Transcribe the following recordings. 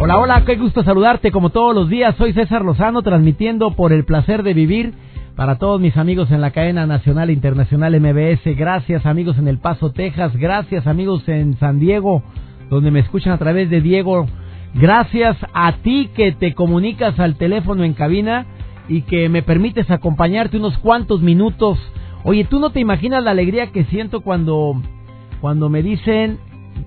Hola, hola, qué gusto saludarte como todos los días. Soy César Lozano transmitiendo por el placer de vivir para todos mis amigos en la cadena nacional e internacional MBS. Gracias amigos en El Paso, Texas. Gracias amigos en San Diego, donde me escuchan a través de Diego. Gracias a ti que te comunicas al teléfono en cabina y que me permites acompañarte unos cuantos minutos. Oye, tú no te imaginas la alegría que siento cuando, cuando me dicen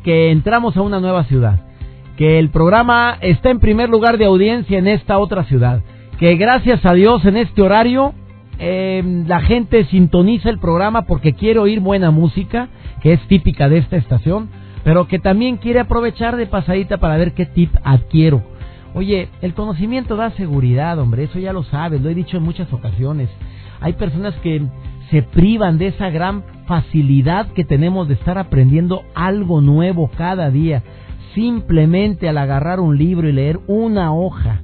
que entramos a una nueva ciudad que el programa está en primer lugar de audiencia en esta otra ciudad, que gracias a Dios en este horario em, la gente sintoniza el programa porque quiere oír buena música, que es típica de esta estación, pero que también quiere aprovechar de pasadita para ver qué tip adquiero. Oye, el conocimiento da seguridad, hombre, eso ya lo sabes, lo he dicho en muchas ocasiones. Hay personas que se privan de esa gran facilidad que tenemos de estar aprendiendo algo nuevo cada día simplemente al agarrar un libro y leer una hoja,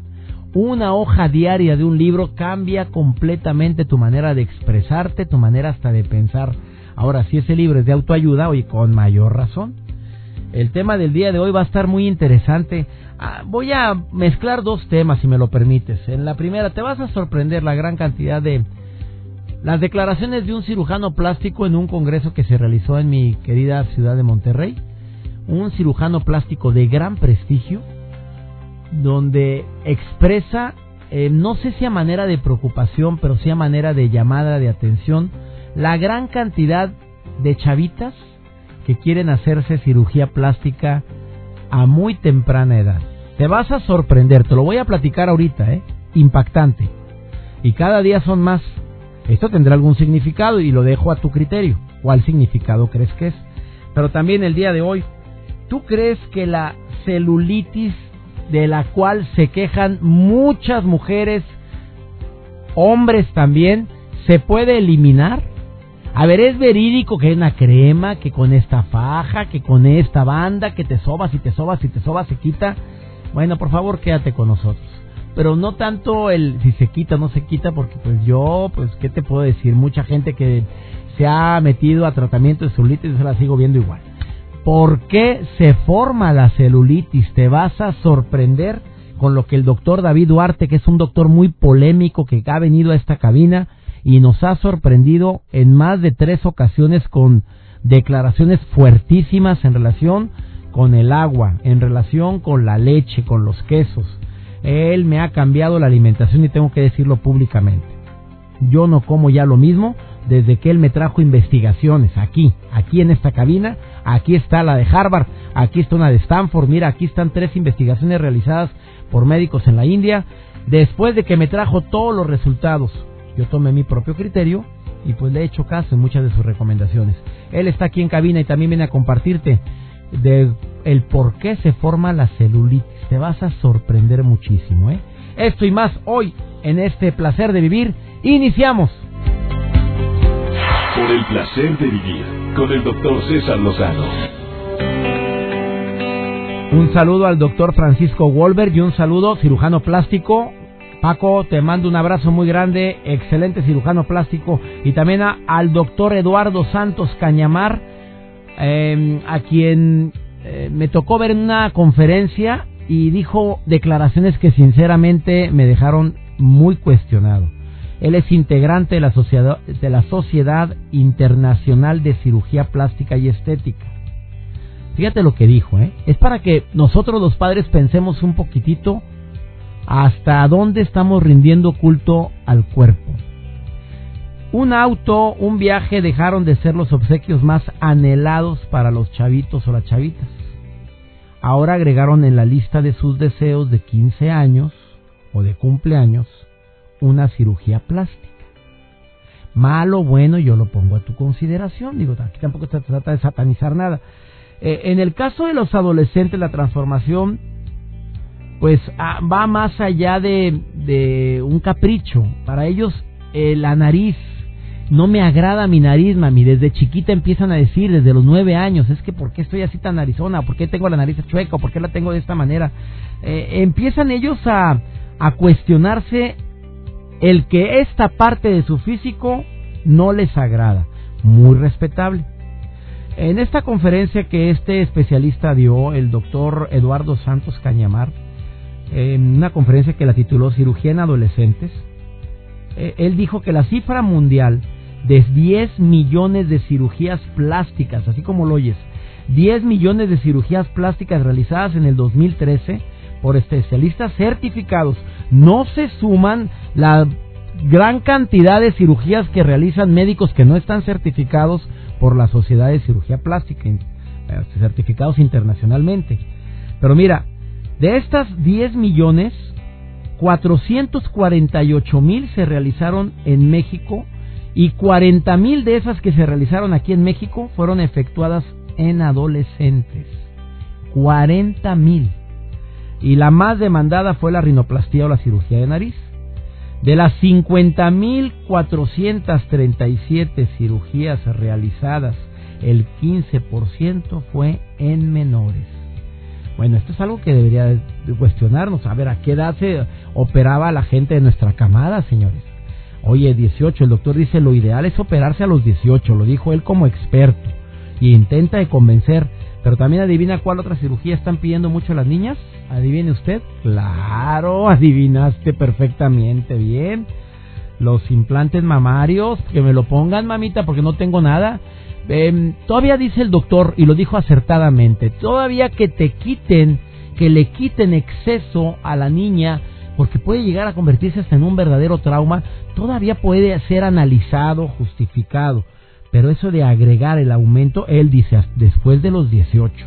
una hoja diaria de un libro cambia completamente tu manera de expresarte, tu manera hasta de pensar. Ahora, si ese libro es de autoayuda, hoy con mayor razón. El tema del día de hoy va a estar muy interesante. Ah, voy a mezclar dos temas, si me lo permites. En la primera, te vas a sorprender la gran cantidad de las declaraciones de un cirujano plástico en un congreso que se realizó en mi querida ciudad de Monterrey un cirujano plástico de gran prestigio, donde expresa, eh, no sé si a manera de preocupación, pero sí a manera de llamada de atención, la gran cantidad de chavitas que quieren hacerse cirugía plástica a muy temprana edad. Te vas a sorprender, te lo voy a platicar ahorita, ¿eh? Impactante. Y cada día son más. Esto tendrá algún significado y lo dejo a tu criterio. ¿Cuál significado crees que es? Pero también el día de hoy ¿Tú crees que la celulitis de la cual se quejan muchas mujeres, hombres también, se puede eliminar? A ver, es verídico que hay una crema, que con esta faja, que con esta banda, que te sobas y te sobas y te sobas se quita. Bueno, por favor, quédate con nosotros. Pero no tanto el si se quita o no se quita, porque pues yo, pues, ¿qué te puedo decir? Mucha gente que se ha metido a tratamiento de celulitis, se la sigo viendo igual. ¿Por qué se forma la celulitis? Te vas a sorprender con lo que el doctor David Duarte, que es un doctor muy polémico que ha venido a esta cabina y nos ha sorprendido en más de tres ocasiones con declaraciones fuertísimas en relación con el agua, en relación con la leche, con los quesos. Él me ha cambiado la alimentación y tengo que decirlo públicamente. Yo no como ya lo mismo desde que él me trajo investigaciones aquí, aquí en esta cabina, aquí está la de Harvard, aquí está una de Stanford, mira, aquí están tres investigaciones realizadas por médicos en la India, después de que me trajo todos los resultados, yo tomé mi propio criterio y pues le he hecho caso en muchas de sus recomendaciones. Él está aquí en cabina y también viene a compartirte de el por qué se forma la celulitis. Te vas a sorprender muchísimo, ¿eh? Esto y más hoy en este placer de vivir. Iniciamos. Por el placer de vivir con el doctor César Lozano. Un saludo al doctor Francisco Wolver y un saludo cirujano plástico. Paco, te mando un abrazo muy grande, excelente cirujano plástico. Y también al doctor Eduardo Santos Cañamar, em, a quien eh, me tocó ver en una conferencia y dijo declaraciones que sinceramente me dejaron muy cuestionado. Él es integrante de la, Sociedad, Internacional de Cirugía Plástica y Estética. Fíjate lo que dijo, ¿eh? Es para que nosotros los padres pensemos un poquitito hasta dónde estamos rindiendo culto al cuerpo. Un auto, un viaje dejaron de ser los obsequios más anhelados para los chavitos o las chavitas. Ahora agregaron en la lista de sus deseos de 15 años o de cumpleaños una cirugía plástica. Malo, bueno, yo lo pongo a tu consideración. Digo, aquí tampoco se trata de satanizar nada. Eh, en el caso de los adolescentes, la transformación pues ah, va más allá de, de, un capricho. Para ellos eh, la nariz, no me agrada mi nariz, mami. Desde chiquita empiezan a decir, desde los nueve años, es que ¿por qué estoy así tan narizona? ¿Por qué tengo la nariz chueca? ¿Por qué la tengo de esta manera? Eh, empiezan ellos a, a cuestionarse el que esta parte de su físico no les agrada. Muy respetable. En esta conferencia que este especialista dio, el doctor Eduardo Santos Cañamar, en una conferencia que la tituló Cirugía en Adolescentes, eh, él dijo que la cifra mundial de 10 millones de cirugías plásticas, así como lo oyes, 10 millones de cirugías plásticas realizadas en el 2013 por especialistas certificados, no se suman la gran cantidad de cirugías que realizan médicos que no están certificados por la Sociedad de Cirugía Plástica, eh, certificados internacionalmente. Pero mira, de estas 10 millones, 448 mil se realizaron en México y 40 mil de esas que se realizaron aquí en México fueron efectuadas en adolescentes. 40 mil. Y la más demandada fue la rinoplastía o la cirugía de nariz. De las 50.437 cirugías realizadas, el 15% fue en menores. Bueno, esto es algo que debería cuestionarnos. A ver, ¿a qué edad se operaba la gente de nuestra camada, señores? Oye, 18, el doctor dice lo ideal es operarse a los 18, lo dijo él como experto. Y intenta de convencer. Pero también adivina cuál otra cirugía están pidiendo mucho las niñas. ¿Adivine usted? Claro, adivinaste perfectamente bien. Los implantes mamarios, que me lo pongan, mamita, porque no tengo nada. Em, todavía dice el doctor, y lo dijo acertadamente, todavía que te quiten, que le quiten exceso a la niña, porque puede llegar a convertirse hasta en un verdadero trauma, todavía puede ser analizado, justificado. Pero eso de agregar el aumento, él dice, después de los 18,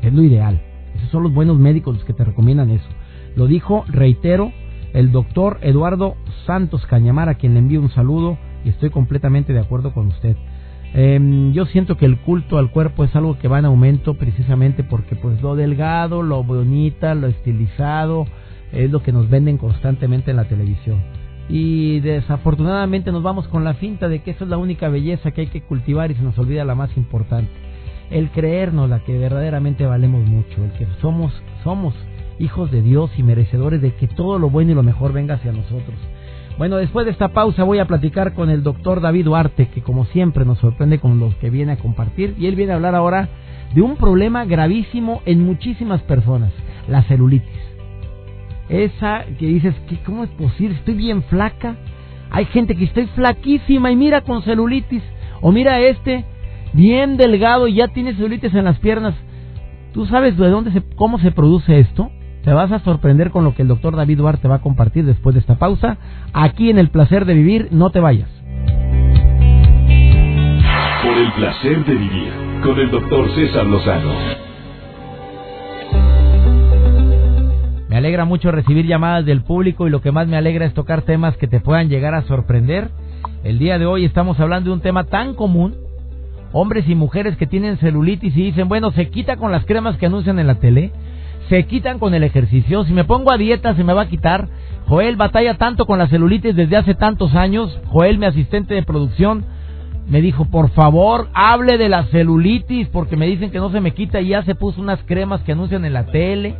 es lo ideal. Esos son los buenos médicos los que te recomiendan eso. Lo dijo, reitero, el doctor Eduardo Santos Cañamar, a quien le envío un saludo y estoy completamente de acuerdo con usted. Em, yo siento que el culto al cuerpo es algo que va en aumento precisamente porque pues lo delgado, lo bonita, lo estilizado es lo que nos venden constantemente en la televisión. Y desafortunadamente nos vamos con la finta de que esa es la única belleza que hay que cultivar y se nos olvida la más importante el creernos la que verdaderamente valemos mucho, el que somos, somos hijos de Dios y merecedores de que todo lo bueno y lo mejor venga hacia nosotros. Bueno, después de esta pausa voy a platicar con el doctor David Duarte, que como siempre nos sorprende con los que viene a compartir, y él viene a hablar ahora de un problema gravísimo en muchísimas personas, la celulitis. Esa que dices, que ¿cómo es posible? Estoy bien flaca. Hay gente que estoy flaquísima y mira con celulitis. O mira este bien delgado y ya tiene celulitis en las piernas. ¿Tú sabes de dónde se, cómo se produce esto? Te vas a sorprender con lo que el doctor David Duarte va a compartir después de esta pausa. Aquí en El Placer de Vivir, no te vayas. Por el placer de vivir, con el doctor César Lozano. Alegra mucho recibir llamadas del público y lo que más me alegra es tocar temas que te puedan llegar a sorprender. El día de hoy estamos hablando de un tema tan común hombres y mujeres que tienen celulitis y dicen, bueno, se quita con las cremas que anuncian en la tele, se quitan con el ejercicio, si me pongo a dieta se me va a quitar. Joel batalla tanto con la celulitis desde hace tantos años. Joel, mi asistente de producción, me dijo, por favor, hable de la celulitis porque me dicen que no se me quita y ya se puso unas cremas que anuncian en la tele.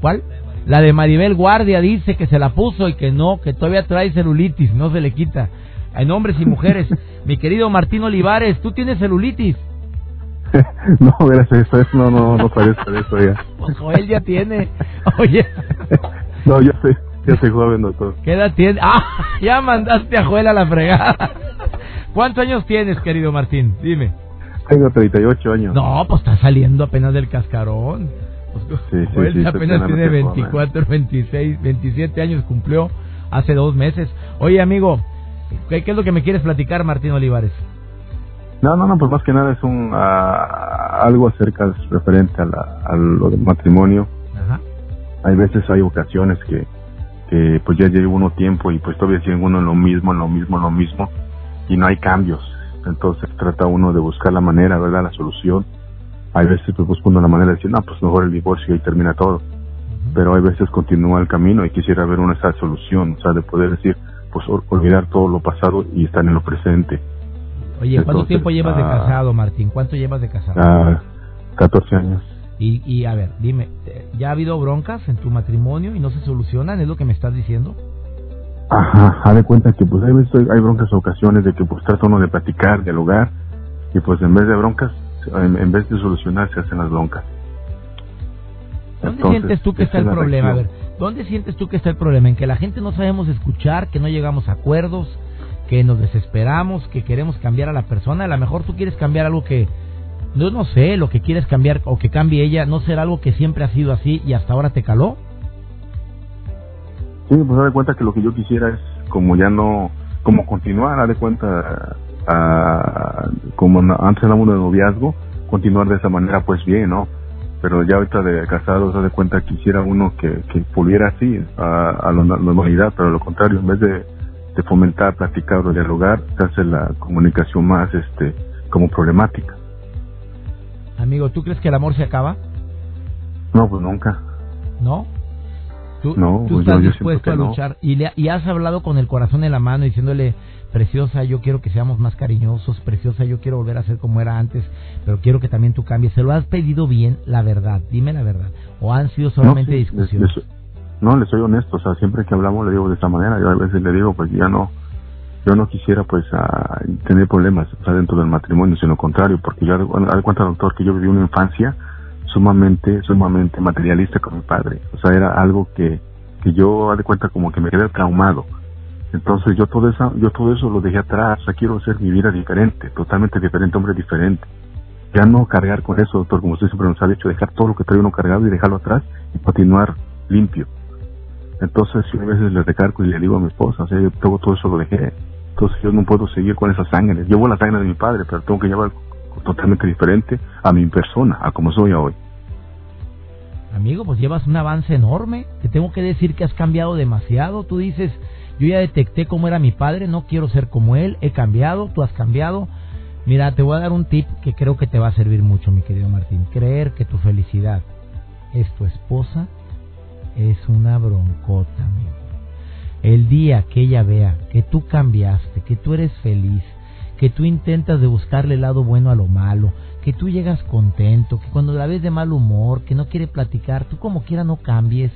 ¿Cuál? La de Maribel Guardia dice que se la puso y que no, que todavía trae celulitis, no se le quita en hombres y mujeres. Mi querido Martín Olivares, ¿tú tienes celulitis? no, gracias, eso no, no, no parece eso ya. Pues Joel ya tiene. Oye. no, yo soy, yo soy joven, doctor. ¿Qué edad tienes? Ah, ya mandaste a Joel a la fregada. ¿Cuántos años tienes, querido Martín? Dime. Tengo 38 años. No, pues está saliendo apenas del cascarón. Pues, sí, Joel sí, apenas tiene 24, 26, 27 años cumplió hace dos meses. Oye, amigo, ¿Qué, es lo que me quieres platicar, Martín Olivares? No, no, no, pues más que nada es un algo acerca referente a, la, lo del matrimonio. Ajá. Hay veces, hay ocasiones que, que pues ya lleva uno tiempo y pues todavía sigue uno en lo mismo, en lo mismo, en lo mismo y no hay cambios. Entonces trata uno de buscar la manera, ¿verdad? La solución hay veces pues buscando la manera de decir, no, pues mejor el divorcio y termina todo. Pero hay veces continúa el camino y quisiera ver una esa solución, o sea, de poder decir, pues olvidar todo lo pasado y estar en lo presente. Oye, ¿cuánto tiempo llevas de ah, casado, Martín? ¿Cuánto llevas de casado? Ah, 14 años. Y, y a ver, dime, ¿ya ha habido broncas en tu matrimonio y no se solucionan? ¿Es lo que me estás diciendo? Ajá, haz de cuenta que pues hay, hay broncas ocasiones de que pues trata uno de platicar, dialogar, y pues en vez de broncas, en, vez de solucionar, se hacen las broncas. ¿Dónde sientes tú que está el problema? A ver, ¿dónde sientes tú que está el problema? En que la gente no sabemos escuchar, que no llegamos a acuerdos, que nos desesperamos, que queremos cambiar a la persona. A lo mejor tú quieres cambiar algo que, no, no sé, lo que quieres cambiar o que cambie ella, no será algo que siempre ha sido así y hasta ahora te caló. Sí, pues de cuenta que lo que yo quisiera es como ya no, como continuar, haz de cuenta, como antes éramos de noviazgo, continuar de esa manera pues bien, ¿no? Pero ya ahorita de casados, haz de cuenta quisiera uno que, que volviera así a, la normalidad, pero lo contrario, en vez de, de fomentar, platicar o dialogar, se hace la comunicación más este como problemática. Amigo, ¿tú crees que el amor se acaba? No, pues nunca. ¿No? Tú, no, tú pues estás dispuesto a luchar y, le, y has hablado con el corazón en la mano diciéndole, preciosa, yo quiero que seamos más cariñosos, preciosa, yo quiero volver a ser como era antes, pero quiero que también tú cambies. ¿Se lo has pedido bien, la verdad? Dime la verdad. ¿O han sido solamente discusiones? no, le soy honesto, o sea, siempre que hablamos le digo de esta manera, yo a veces le digo, pues ya no, yo no quisiera pues tener problemas dentro del matrimonio, sino contrario, porque yo, al cuenta doctor que yo viví una infancia sumamente, sumamente materialista con mi padre, o sea, era algo que, que yo, de cuenta como que me quedé traumado, entonces yo todo eso, yo todo eso lo dejé atrás, o sea, quiero hacer mi vida diferente, totalmente diferente, hombre diferente. Ya no cargar con eso, doctor, como usted siempre nos ha dicho, dejar todo lo que trae uno cargado y dejarlo atrás y continuar limpio. Entonces, yo a veces le recargo y le digo a mi esposa, o sea, yo todo, todo eso lo dejé. Entonces, yo no puedo seguir con esa sangre. Llevo la sangre de mi padre, pero tengo que llevar totalmente diferente a mi persona, a como soy hoy. Amigo, pues llevas un avance enorme. Te tengo que decir que has cambiado demasiado. Tú dices, yo ya detecté cómo era mi padre, no quiero ser como él, he cambiado, tú has cambiado. Mira, te voy a dar un tip que creo que te va a servir mucho, mi querido Martín. Creer que tu felicidad es tu esposa es una broncota, amigo. El día que ella vea que tú cambiaste, que tú eres feliz, que tú intentas de buscarle el lado bueno a lo malo, que tú llegas contento, que cuando la ves de mal humor, que no quiere platicar, tú como quiera no cambies,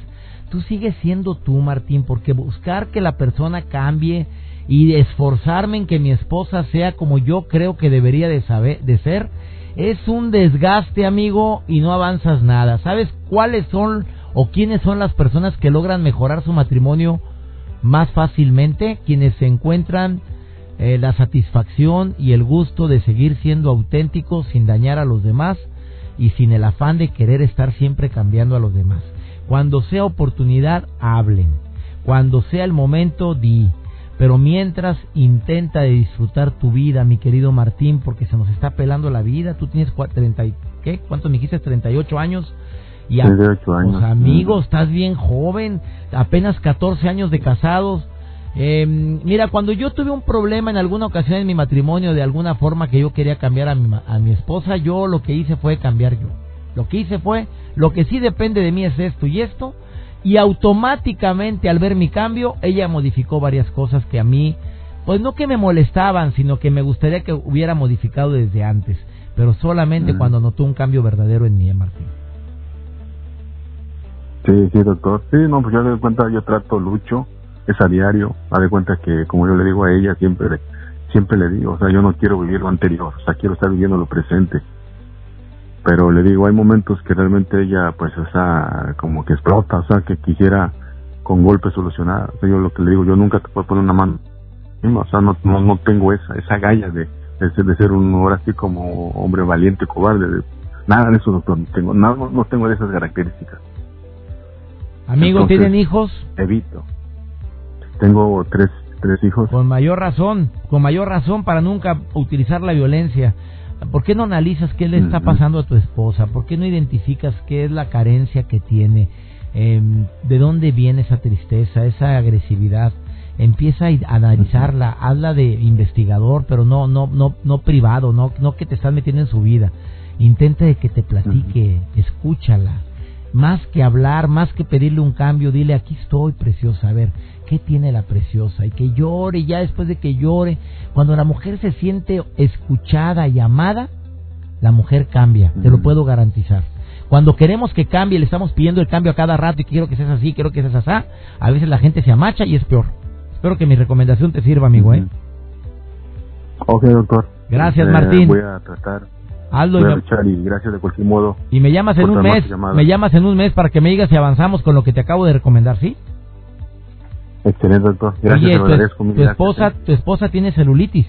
tú sigues siendo tú, Martín, porque buscar que la persona cambie y esforzarme en que mi esposa sea como yo creo que debería de, saber, de ser, es un desgaste, amigo, y no avanzas nada. ¿Sabes cuáles son o quiénes son las personas que logran mejorar su matrimonio más fácilmente? Quienes se encuentran eh, la satisfacción y el gusto de seguir siendo auténticos sin dañar a los demás y sin el afán de querer estar siempre cambiando a los demás. Cuando sea oportunidad, hablen. Cuando sea el momento, di. Pero mientras intenta de disfrutar tu vida, mi querido Martín, porque se nos está pelando la vida. Tú tienes 30 ¿qué? ¿Cuánto me dijiste? 38 años. Y a, 38 años. Pues, amigos, estás bien joven, apenas 14 años de casados. Eh, mira, cuando yo tuve un problema en alguna ocasión en mi matrimonio, de alguna forma que yo quería cambiar a mi, a mi esposa, yo lo que hice fue cambiar yo. Lo que hice fue, lo que sí depende de mí es esto y esto, y automáticamente al ver mi cambio, ella modificó varias cosas que a mí, pues no que me molestaban, sino que me gustaría que hubiera modificado desde antes, pero solamente cuando notó un cambio verdadero en mí, ¿eh, Martín. Sí, sí, doctor. Sí, no, pues yo de cuenta, yo trato Lucho, es a diario, a de cuenta que como yo le digo a ella, siempre, siempre le digo, o sea, yo no quiero vivir lo anterior, o sea, quiero estar viviendo lo presente pero le digo, hay momentos que realmente ella, pues, o sea, como que explota, o sea, que quisiera con golpe solucionar. O sea, yo lo que le digo, yo nunca te puedo poner una mano. O sea, no, no, no tengo esa, esa galla de, de, ser un ahora así como hombre valiente, cobarde. nada de eso, doctor. No tengo, no, no tengo de esas características. Amigo, ¿tienen hijos? Evito. Tengo tres, tres hijos. Con mayor razón, con mayor razón para nunca utilizar la violencia. ¿Por qué no analizas qué le está pasando a tu esposa? ¿Por qué no identificas qué es la carencia que tiene? Em, ¿De dónde viene esa tristeza, esa agresividad? Empieza a analizarla, habla de investigador, pero no, no, no, no privado, no, no que te estás metiendo en su vida. intenta de que te platique, escúchala. Más que hablar, más que pedirle un cambio, dile, aquí estoy, preciosa, a ver, ¿qué tiene la preciosa? Y que llore, ya después de que llore, cuando la mujer se siente escuchada y amada, la mujer cambia, te lo puedo garantizar. Cuando queremos que cambie, le estamos pidiendo el cambio a cada rato y quiero que seas así, quiero que seas así, a veces la gente se amacha y es peor. Espero que mi recomendación te sirva, amigo, ¿eh? Ok, doctor. Gracias, este, Martín. Voy a tratar. Hazlo voy a y gracias de cualquier modo. Y me llamas en un mes, me llamas en un mes para que me digas si avanzamos con lo que te acabo de recomendar, ¿sí? Excelente, doctor. Gracias, Oye, tu, esposa, ¿eh? tu esposa tiene celulitis.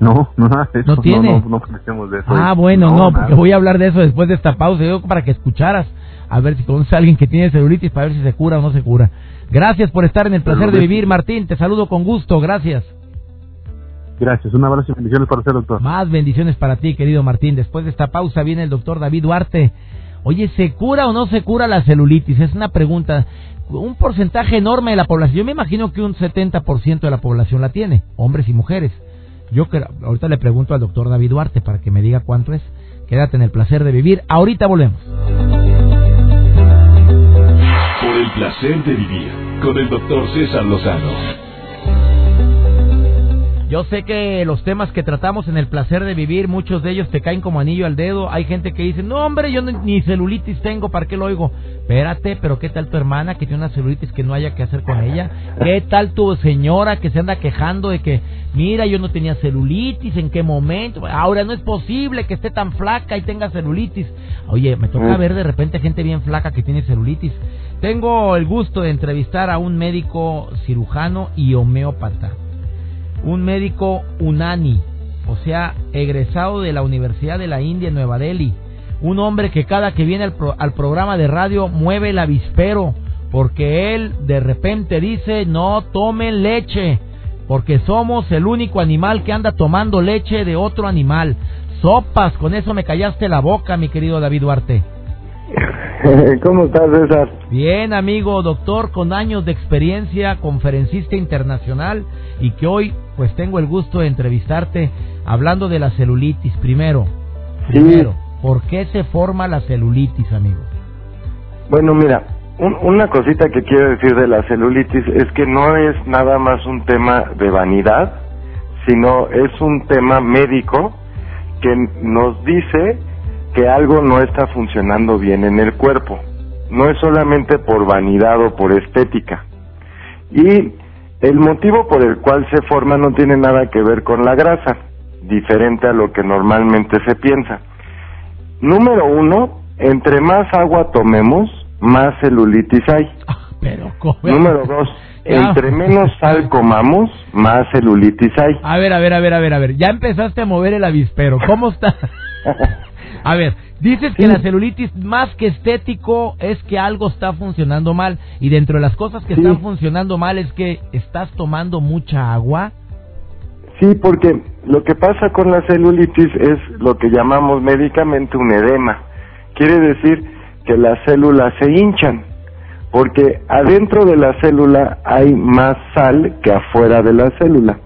No, no nada de ¿No tiene? No, no, de eso. Ah, bueno, no, porque voy a hablar de eso después de esta pausa. Yo para que escucharas, a ver si conoces a alguien que tiene celulitis para ver si se cura o no se cura. Gracias por estar en el placer de vivir, Martín. Te saludo con gusto. Gracias. Gracias. Un abrazo y bendiciones para usted, doctor. Más bendiciones para ti, querido Martín. Después de esta pausa viene el doctor David Duarte. Oye, ¿se cura o no se cura la celulitis? Es una pregunta. Un porcentaje enorme de la población, yo me imagino que un 70% de la población la tiene, hombres y mujeres. Yo ahorita le pregunto al doctor David Duarte para que me diga cuánto es. Quédate en el placer de vivir. Ahorita volvemos. Por el placer de vivir con el doctor César Lozano. Yo sé que los temas que tratamos en el placer de vivir, muchos de ellos te caen como anillo al dedo. Hay gente que dice, no hombre, yo ni celulitis tengo, ¿para qué lo oigo? Espérate, pero ¿qué tal tu hermana que tiene una celulitis que no haya que hacer con ella? ¿Qué tal tu señora que se anda quejando de que, mira, yo no tenía celulitis, ¿en qué momento? Ahora no es posible que esté tan flaca y tenga celulitis. Oye, me toca ver de repente gente bien flaca que tiene celulitis. Tengo el gusto de entrevistar a un médico cirujano y homeópata un médico unani, o sea, egresado de la Universidad de la India en Nueva Delhi, un hombre que cada que viene al, programa de radio mueve el avispero, porque él de repente dice no tomen leche, porque somos el único animal que anda tomando leche de otro animal. Sopas, con eso me callaste la boca, mi querido David Duarte. ¿Cómo estás, César? Bien, amigo, doctor, con años de experiencia, conferencista internacional y que hoy pues tengo el gusto de entrevistarte hablando de la celulitis. Primero, primero, ¿por qué se forma la celulitis, amigo? Bueno, mira, una cosita que quiero decir de la celulitis es que no es nada más un tema de vanidad, sino es un tema médico que nos dice que algo no está funcionando bien en el cuerpo. No es solamente por vanidad o por estética. Y el motivo por el cual se forma no tiene nada que ver con la grasa, diferente a lo que normalmente se piensa. Número uno, entre más agua tomemos, más celulitis hay. Ah, pero, Número dos, entre menos sal comamos, más celulitis hay. A ver, a ver, a ver, a ver, a ver. Ya empezaste a mover el avispero. ¿Cómo está? A ver, dices que la celulitis más que estético es que algo está funcionando mal y dentro de las cosas que están funcionando mal es que estás tomando mucha agua. Sí, porque lo que pasa con la celulitis es lo que llamamos médicamente un edema. Quiere decir que las células se hinchan, porque adentro de la célula hay más sal que afuera de la célula.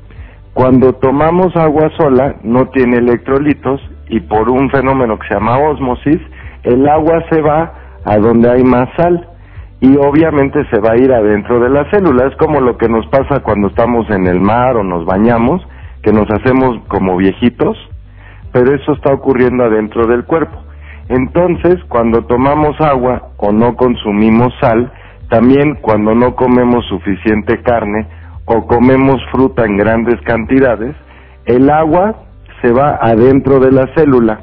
Cuando tomamos agua sola no tiene electrolitos y por un fenómeno que se llama osmosis, el agua se va a donde hay más sal y obviamente se va a ir adentro de la célula. Es como lo que nos pasa cuando estamos en el mar o nos bañamos, que nos hacemos como viejitos, pero eso está ocurriendo adentro del cuerpo. Entonces, cuando tomamos agua o no consumimos sal, también cuando no comemos suficiente carne o comemos fruta en grandes cantidades, el agua se va adentro de la célula.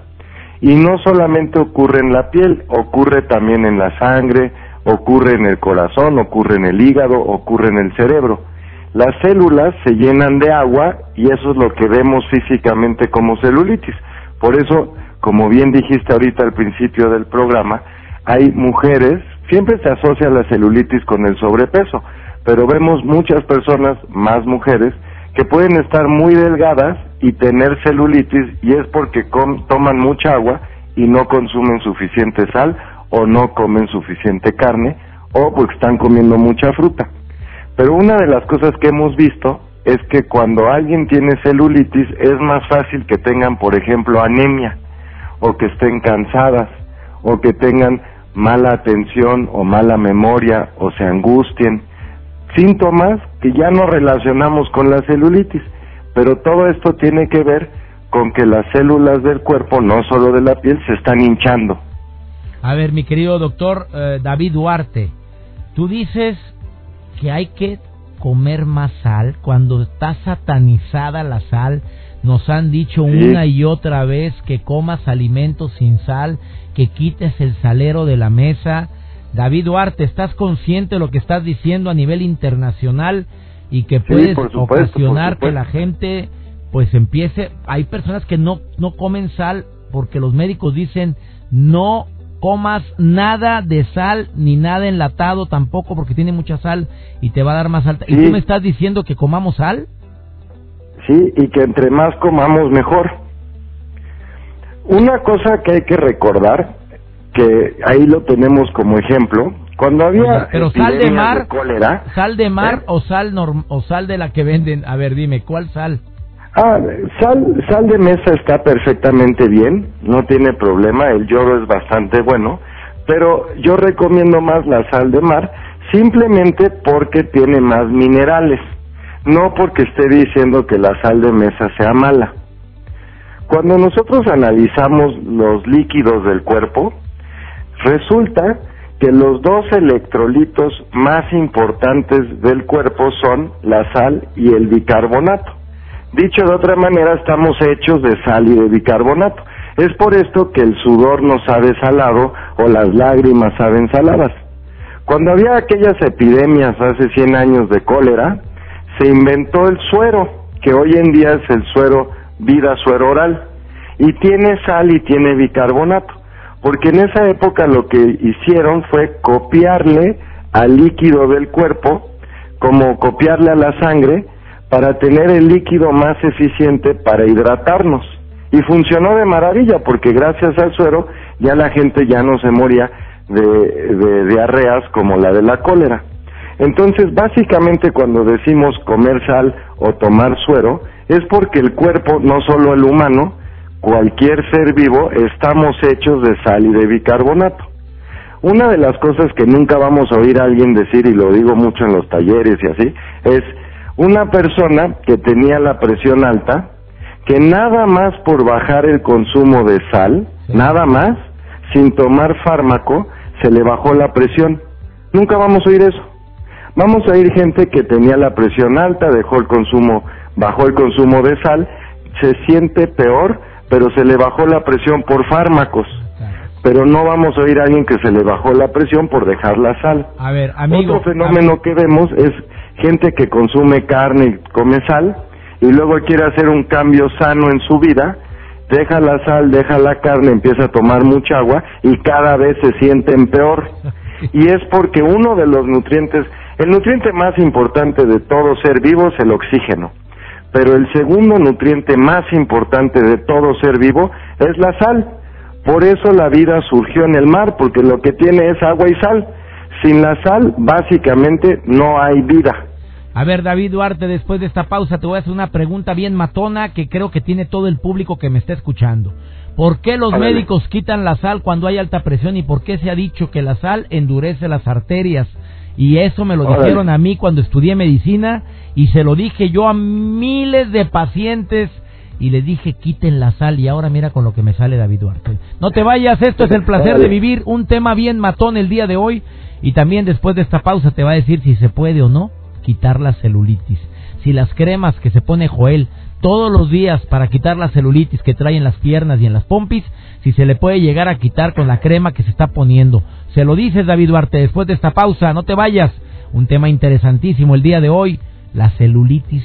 Y no solamente ocurre en la piel, ocurre también en la sangre, ocurre en el corazón, ocurre en el hígado, ocurre en el cerebro. Las células se llenan de agua y eso es lo que vemos físicamente como celulitis. Por eso, como bien dijiste ahorita al principio del programa, hay mujeres, siempre se asocia la celulitis con el sobrepeso, pero vemos muchas personas, más mujeres, que pueden estar muy delgadas y tener celulitis y es porque toman mucha agua y no consumen suficiente sal o no comen suficiente carne o porque están comiendo mucha fruta. Pero una de las cosas que hemos visto es que cuando alguien tiene celulitis es más fácil que tengan, por ejemplo, anemia. o que estén cansadas o que tengan mala atención o mala memoria o se angustien. Síntomas que ya no relacionamos con la celulitis, pero todo esto tiene que ver con que las células del cuerpo, no solo de la piel, se están hinchando. A ver, mi querido doctor eh, David Duarte, tú dices que hay que comer más sal cuando está satanizada la sal. Nos han dicho una y otra vez que comas alimentos sin sal, que quites el salero de la mesa. David Duarte, ¿estás consciente de lo que estás diciendo a nivel internacional y que puedes ocasionar que la gente pues empiece, hay personas que no, no comen sal porque los médicos dicen no comas nada de sal ni nada enlatado tampoco porque tiene mucha sal y te va a dar más alta. ¿Y tú me estás diciendo que comamos sal? Sí, y que entre más comamos mejor. Una cosa que hay que recordar, que ahí lo tenemos como ejemplo, cuando había pero sal de mar, cólera, sal de mar ¿eh? o sal o sal de la que venden, a ver, dime, ¿cuál sal? Ah, sal, sal de mesa está perfectamente bien, no tiene problema, el yodo es bastante bueno, pero yo recomiendo más la sal de mar simplemente porque tiene más minerales, no porque esté diciendo que la sal de mesa sea mala. Cuando nosotros analizamos los líquidos del cuerpo, resulta que los dos electrolitos más importantes del cuerpo son la sal y el bicarbonato. Dicho de otra manera, estamos hechos de sal y de bicarbonato. Es por esto que el sudor no sabe salado o las lágrimas saben saladas. Cuando había aquellas epidemias hace 100 años de cólera, se inventó el suero, que hoy en día es el suero vida suero oral, y tiene sal y tiene bicarbonato, porque en esa época lo que hicieron fue copiarle al líquido del cuerpo, como copiarle a la sangre, para tener el líquido más eficiente para hidratarnos. Y funcionó de maravilla porque gracias al suero ya la gente ya no se moría de, de diarreas como la de la cólera. Entonces, básicamente cuando decimos comer sal o tomar suero, es porque el cuerpo, no solo el humano, cualquier ser vivo, estamos hechos de sal y de bicarbonato. Una de las cosas que nunca vamos a oír a alguien decir, y lo digo mucho en los talleres y así, es una persona que tenía la presión alta, que nada más por bajar el consumo de sal, nada más, sin tomar fármaco, se le bajó la presión. Nunca vamos a oír eso. Vamos a oír gente que tenía la presión alta, dejó el consumo, bajó el consumo de sal, se siente peor, pero se le bajó la presión por fármacos. Pero no vamos a oír a alguien que se le bajó la presión por dejar la sal. A ver, amigo. Otro fenómeno que vemos es gente que consume carne y come sal y luego quiere hacer un cambio sano en su vida, deja la sal, deja la carne, empieza a tomar mucha agua y cada vez se sienten peor. Y es porque uno de los nutrientes, el nutriente más importante de todo ser vivo es el oxígeno, pero el segundo nutriente más importante de todo ser vivo es la sal. Por eso la vida surgió en el mar, porque lo que tiene es agua y sal. Sin la sal, básicamente, no hay vida. A ver, David Duarte, después de esta pausa te voy a hacer una pregunta bien matona que creo que tiene todo el público que me está escuchando. ¿Por qué los médicos quitan la sal cuando hay alta presión y por qué se ha dicho que la sal endurece las arterias? Y eso me lo dijeron a mí cuando estudié medicina y se lo dije yo a miles de pacientes y les dije quiten la sal y ahora mira con lo que me sale David Duarte. No te vayas, esto es el placer de vivir, un tema bien matón el día de hoy y también después de esta pausa te va a decir si se puede o no quitar la celulitis. Si las cremas que se pone Joel todos los días para quitar la celulitis que trae en las piernas y en las pompis, si se le puede llegar a quitar con la crema que se está poniendo. Se lo dices David Duarte después de esta pausa, no te vayas. Un tema interesantísimo el día de hoy, la celulitis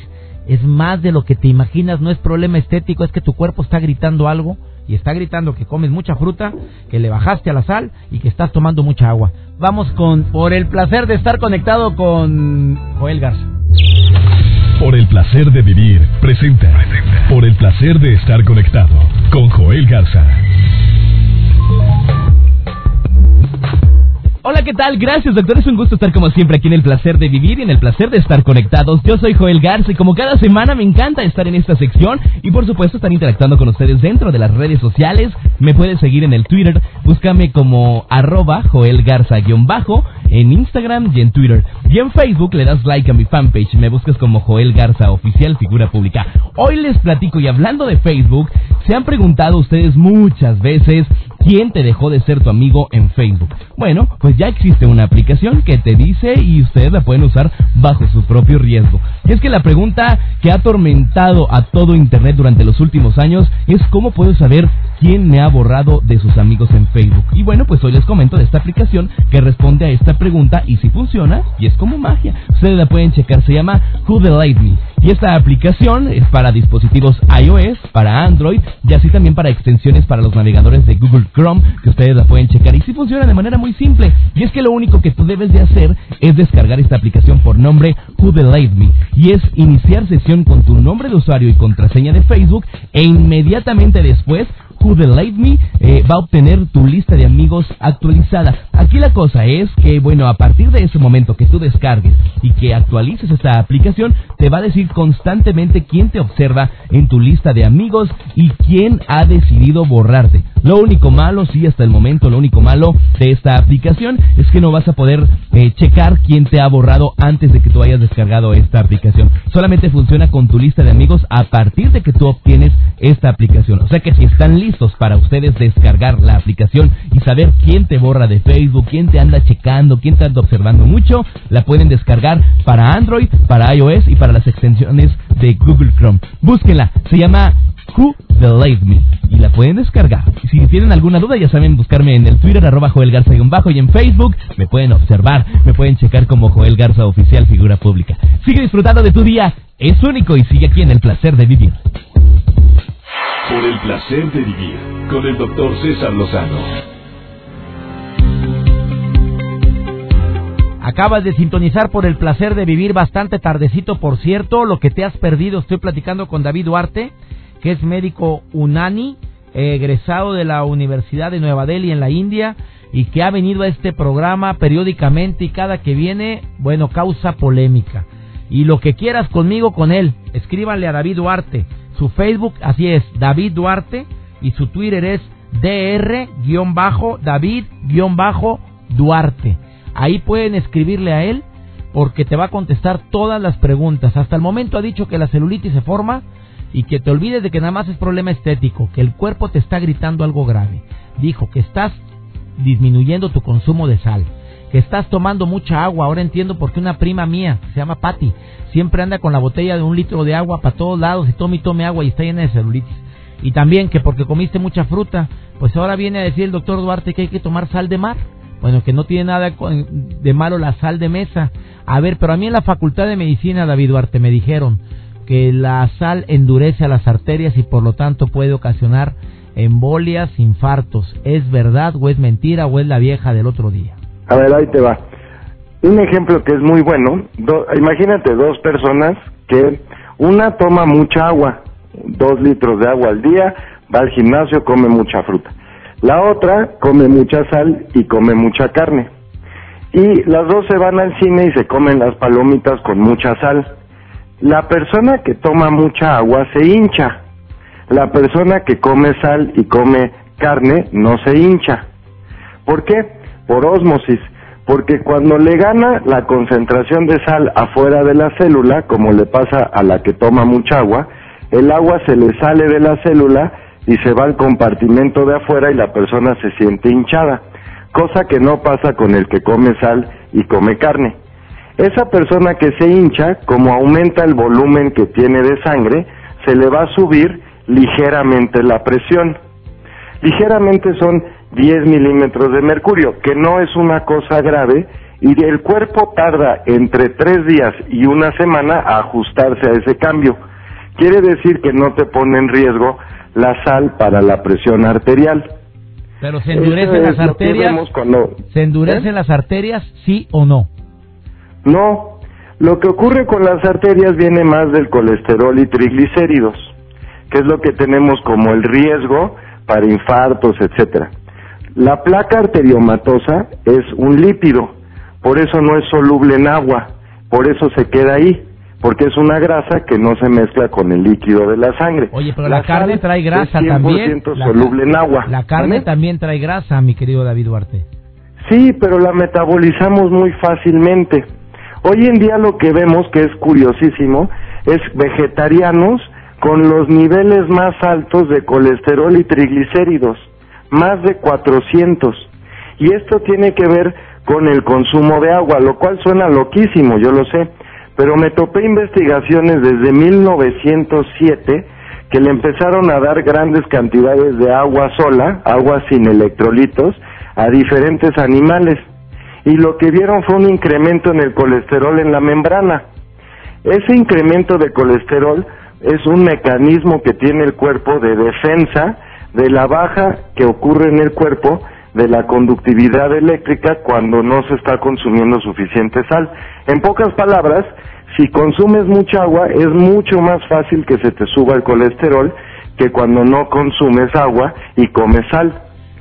es más de lo que te imaginas, no es problema estético, es que tu cuerpo está gritando algo y está gritando que comes mucha fruta, que le bajaste a la sal y que estás tomando mucha agua. Vamos con por el placer de estar conectado con Joel Garza. Por el placer de vivir, presenta. Por el placer de estar conectado con Joel Garza. Hola, ¿qué tal? Gracias, doctor. Es un gusto estar como siempre aquí en el placer de vivir y en el placer de estar conectados. Yo soy Joel Garza y como cada semana me encanta estar en esta sección y por supuesto estar interactuando con ustedes dentro de las redes sociales. Me puedes seguir en el Twitter, búscame como arroba Joel Garza-bajo en Instagram y en Twitter. Y en Facebook le das like a mi fanpage, me buscas como Joel Garza Oficial Figura Pública. Hoy les platico y hablando de Facebook, se han preguntado ustedes muchas veces ¿Quién te dejó de ser tu amigo en Facebook? Bueno, pues ya existe una aplicación que te dice y ustedes la pueden usar bajo su propio riesgo. Es que la pregunta que ha atormentado a todo Internet durante los últimos años es cómo puedo saber quién me ha borrado de sus amigos en Facebook. Y bueno, pues hoy les comento de esta aplicación que responde a esta pregunta y si funciona, y es como magia. Ustedes la pueden checar, se llama Who Light Me. Y esta aplicación es para dispositivos iOS, para Android y así también para extensiones para los navegadores de Google Chrome que ustedes la pueden checar. Y si funciona de manera muy simple. Y es que lo único que tú debes de hacer es descargar esta aplicación por nombre Who Light Me. Y es iniciar sesión con tu nombre de usuario y contraseña de Facebook e inmediatamente después Who Light Me eh, va a obtener tu lista de amigos actualizada. Aquí la cosa es que, bueno, a partir de ese momento que tú descargues y que actualices esta aplicación, te va a decir constantemente quién te observa en tu lista de amigos y quién ha decidido borrarte. Lo único malo, sí, hasta el momento, lo único malo de esta aplicación es que no vas a poder eh, checar quién te ha borrado antes de que tú hayas descargado esta aplicación. Solamente funciona con tu lista de amigos a partir de que tú obtienes esta aplicación. O sea que si están listos, para ustedes descargar la aplicación y saber quién te borra de Facebook, quién te anda checando, quién te anda observando mucho, la pueden descargar para Android, para iOS y para las extensiones de Google Chrome. Búsquenla, se llama Who Believe Me y la pueden descargar. Si tienen alguna duda ya saben buscarme en el Twitter arroba Joel Garza bajo y en Facebook me pueden observar, me pueden checar como Joel Garza Oficial Figura Pública. Sigue disfrutando de tu día, es único y sigue aquí en el placer de vivir. Por el placer de vivir con el doctor César Lozano. Acabas de sintonizar por el placer de vivir bastante tardecito, por cierto, lo que te has perdido. Estoy platicando con David Duarte, que es médico UNANI, egresado de la Universidad de Nueva Delhi en la India y que ha venido a este programa periódicamente y cada que viene, bueno, causa polémica. Y lo que quieras conmigo, con él, escríbanle a David Duarte su Facebook, así es, David Duarte, y su Twitter es dr-david-duarte. Ahí pueden escribirle a él porque te va a contestar todas las preguntas. Hasta el momento ha dicho que la celulitis se forma y que te olvides de que nada más es problema estético, que el cuerpo te está gritando algo grave. Dijo que estás disminuyendo tu consumo de sal que estás tomando mucha agua. Ahora entiendo por qué una prima mía, se llama Patty, siempre anda con la botella de un litro de agua para todos lados y tome y tome agua y está llena de celulitis. Y también que porque comiste mucha fruta, pues ahora viene a decir el doctor Duarte que hay que tomar sal de mar. Bueno, que no tiene nada de malo la sal de mesa. A ver, pero a mí en la Facultad de Medicina, David Duarte, me dijeron que la sal endurece a las arterias y por lo tanto puede ocasionar embolias, infartos. ¿Es verdad o es mentira o es la vieja del otro día? A ver, ahí te va. Un ejemplo que es muy bueno, imagínate dos personas que una toma mucha agua, dos litros de agua al día, va al gimnasio, come mucha fruta. La otra come mucha sal y come mucha carne. Y las dos se van al cine y se comen las palomitas con mucha sal. La persona que toma mucha agua se hincha. La persona que come sal y come carne no se hincha. ¿Por qué? Por ósmosis, porque cuando le gana la concentración de sal afuera de la célula, como le pasa a la que toma mucha agua, el agua se le sale de la célula y se va al compartimento de afuera y la persona se siente hinchada, cosa que no pasa con el que come sal y come carne. Esa persona que se hincha, como aumenta el volumen que tiene de sangre, se le va a subir ligeramente la presión. Ligeramente son 10 milímetros de mercurio, que no es una cosa grave y el cuerpo tarda entre tres días y una semana a ajustarse a ese cambio. Quiere decir que no te pone en riesgo la sal para la presión arterial. Pero se endurecen las arterias. ¿Se endurecen ¿Eh? las arterias, sí o no? No. Lo que ocurre con las arterias viene más del colesterol y triglicéridos, que es lo que tenemos como el riesgo para infartos, etcétera. La placa arteriomatosa es un lípido, por eso no es soluble en agua, por eso se queda ahí, porque es una grasa que no se mezcla con el líquido de la sangre. Oye, pero la, carne trae grasa es 100% también. soluble en agua. La carne también trae grasa, mi querido David Duarte. Sí, pero la metabolizamos muy fácilmente. Hoy en día lo que vemos, que es curiosísimo, es vegetarianos con los niveles más altos de colesterol y triglicéridos, más de 400. Y esto tiene que ver con el consumo de agua, lo cual suena loquísimo, yo lo sé, pero me topé investigaciones desde 1907 que le empezaron a dar grandes cantidades de agua sola, agua sin electrolitos, a diferentes animales y lo que vieron fue un incremento en el colesterol en la membrana. Ese incremento de colesterol es un mecanismo que tiene el cuerpo de defensa de la baja que ocurre en el cuerpo de la conductividad eléctrica cuando no se está consumiendo suficiente sal. En pocas palabras, si consumes mucha agua es mucho más fácil que se te suba el colesterol que cuando no consumes agua y comes sal.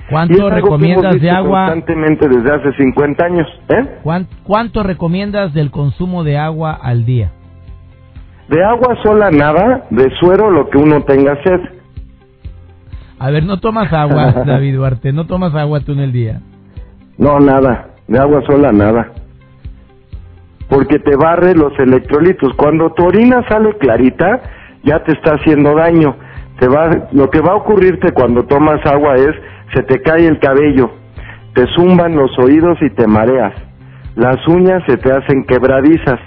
¿Cuánto recomiendas de agua? Constantemente desde hace 50 años. ¿eh? ¿Cuánto recomiendas del consumo de agua al día? De agua sola nada, de suero lo que uno tenga sed. A ver, no tomas agua, David Duarte, no tomas agua tú en el día. No, nada, de agua sola nada. Porque te barre los electrolitos. Cuando tu orina sale clarita, ya te está haciendo daño. Te va, lo que va a ocurrirte cuando tomas agua es se te cae el cabello, te zumban los oídos y te mareas, las uñas se te hacen quebradizas,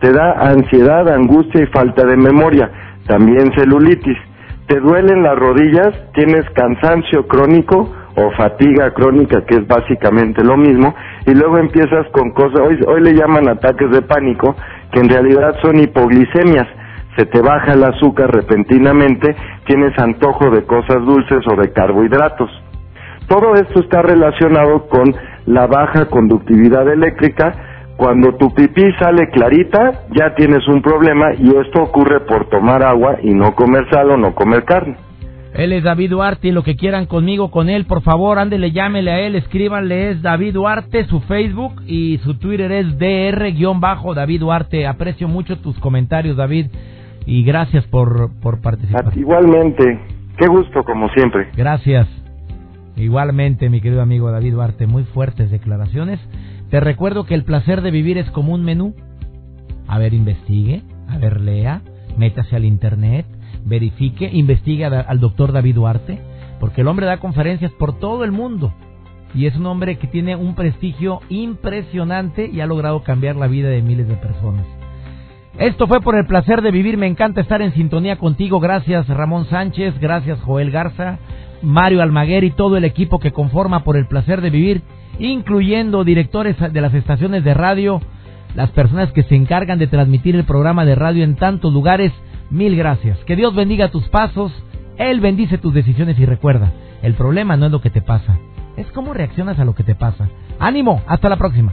te da ansiedad, angustia y falta de memoria, también celulitis, te duelen las rodillas, tienes cansancio crónico o fatiga crónica, que es básicamente lo mismo, y luego empiezas con cosas, hoy, hoy le llaman ataques de pánico, que en realidad son hipoglicemias, se te baja el azúcar repentinamente, tienes antojo de cosas dulces o de carbohidratos. Todo esto está relacionado con la baja conductividad eléctrica. Cuando tu pipí sale clarita, ya tienes un problema y esto ocurre por tomar agua y no comer sal o no comer carne. Él es David Duarte y lo que quieran conmigo, con él, por favor, ándele, llámele a él, escríbanle, es David Duarte, su Facebook y su Twitter es DR-David Duarte. Aprecio mucho tus comentarios, David, y gracias por, por participar. Igualmente, qué gusto como siempre. Gracias. Igualmente, mi querido amigo David Duarte, muy fuertes declaraciones. Te recuerdo que el placer de vivir es como un menú. A ver, investigue, a ver, lea, métase al internet, verifique, investigue al doctor David Duarte, porque el hombre da conferencias por todo el mundo y es un hombre que tiene un prestigio impresionante y ha logrado cambiar la vida de miles de personas. Esto fue por el placer de vivir. Me encanta estar en sintonía contigo. Gracias Ramón Sánchez, gracias Joel Garza, Mario Almaguer y todo el equipo que conforma por el placer de vivir, incluyendo directores de las estaciones de radio, las personas que se encargan de transmitir el programa de radio en tantos lugares. Mil gracias. Que Dios bendiga tus pasos, Él bendice tus decisiones y recuerda, el problema no es lo que te pasa, es cómo reaccionas a lo que te pasa. Ánimo, hasta la próxima.